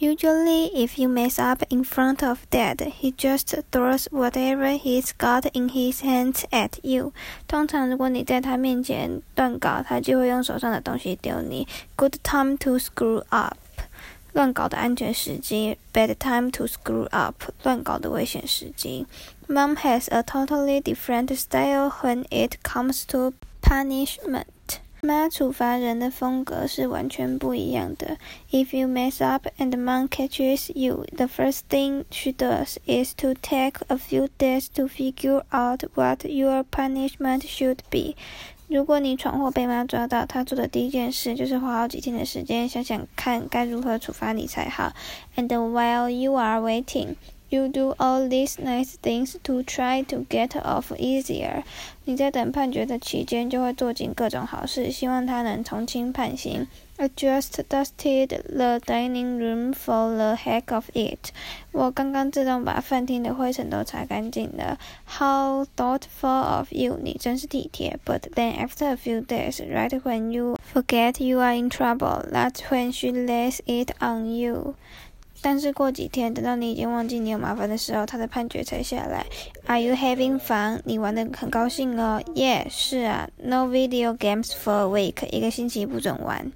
Usually, if you mess up in front of Dad, he just throws whatever he's got in his hands at you. 通常，如果你在他面前乱搞，他就会用手上的东西丢你。Good time to screw up，乱搞的安全时机；bad time to screw up，乱搞的危险时机。Mom has a totally different style when it comes to punishment. 妈处罚人的风格是完全不一样的。If you mess up and mom catches you, the first thing she does is to take a few days to figure out what your punishment should be. 如果你闯祸被妈抓到，她做的第一件事就是花好几天的时间想想看该如何处罚你才好。And while you are waiting, You do all these nice things to try to get off easier。你在等判决的期间，就会做尽各种好事，希望他能从轻判刑。I just dusted the dining room for the heck of it。我刚刚自动把饭厅的灰尘都擦干净了。How thoughtful of you！你真是体贴。But then after a few days, right when you forget you are in trouble, that's when she lays it on you。 但是过几天，等到你已经忘记你有麻烦的时候，他的判决才下来。Are you having fun？你玩的很高兴哦。Yeah，是啊。No video games for a week，一个星期不准玩。